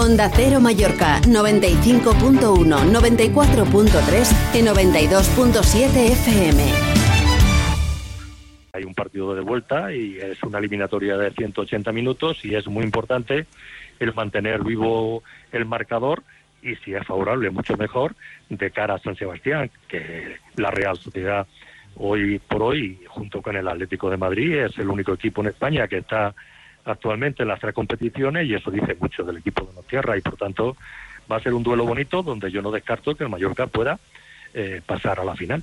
Onda Cero Mallorca 95.1, 94.3 y 92.7 FM. Hay un partido de vuelta y es una eliminatoria de 180 minutos y es muy importante el mantener vivo el marcador y si es favorable mucho mejor de cara a San Sebastián, que la Real Sociedad hoy por hoy, junto con el Atlético de Madrid, es el único equipo en España que está actualmente en las tres competiciones y eso dice mucho del equipo de tierra y por tanto va a ser un duelo bonito donde yo no descarto que el Mallorca pueda eh, pasar a la final.